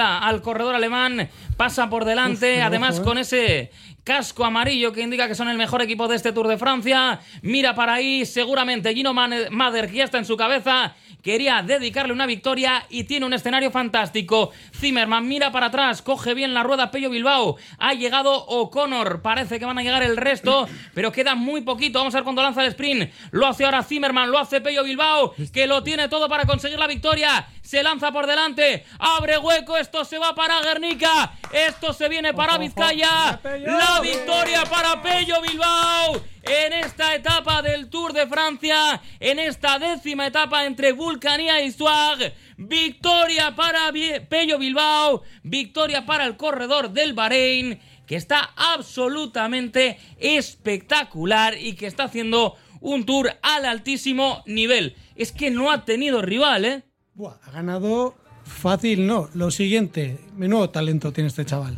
al corredor alemán, pasa por delante, Uf, además ojo, eh. con ese casco amarillo que indica que son el mejor equipo de este Tour de Francia. Mira para ahí, seguramente Gino Mader, que ya está en su cabeza, quería dedicarle una victoria y tiene un escenario fantástico. Zimmerman mira para atrás, coge bien la rueda Pello Bilbao. Ha llegado O'Connor, parece que van a llegar el resto, pero queda muy poquito. Vamos a ver cuando lanza el sprint. Lo hace ahora Zimmerman, lo hace Pello Bilbao, que lo tiene todo para conseguir la victoria. Se lanza por delante, abre hueco, esto se va para Guernica, esto se viene para Vizcaya. La victoria para Pello Bilbao en esta etapa del Tour de Francia, en esta décima etapa entre Vulcanía y Swag. Victoria para Pello Bilbao, victoria para el corredor del Bahrein, que está absolutamente espectacular y que está haciendo un tour al altísimo nivel. Es que no ha tenido rival, ¿eh? Buah, ha ganado fácil, no. Lo siguiente, menudo talento tiene este chaval.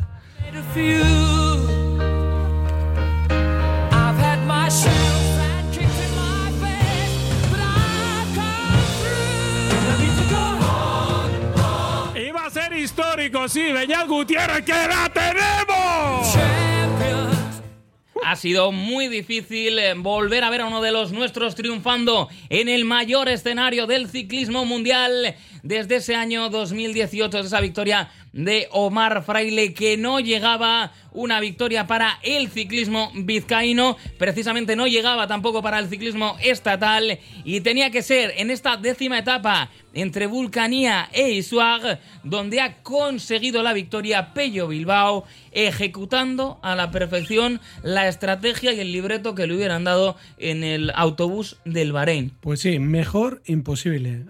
Iba a ser histórico, sí, Beñat Gutiérrez, que la tenemos. Ha sido muy difícil eh, volver a ver a uno de los nuestros triunfando en el mayor escenario del ciclismo mundial desde ese año 2018, esa victoria de Omar Fraile, que no llegaba una victoria para el ciclismo vizcaíno, precisamente no llegaba tampoco para el ciclismo estatal y tenía que ser en esta décima etapa entre Vulcanía e Isuag, donde ha conseguido la victoria Pello Bilbao, ejecutando a la perfección la estrategia y el libreto que le hubieran dado en el autobús del Bahrein. Pues sí, mejor imposible.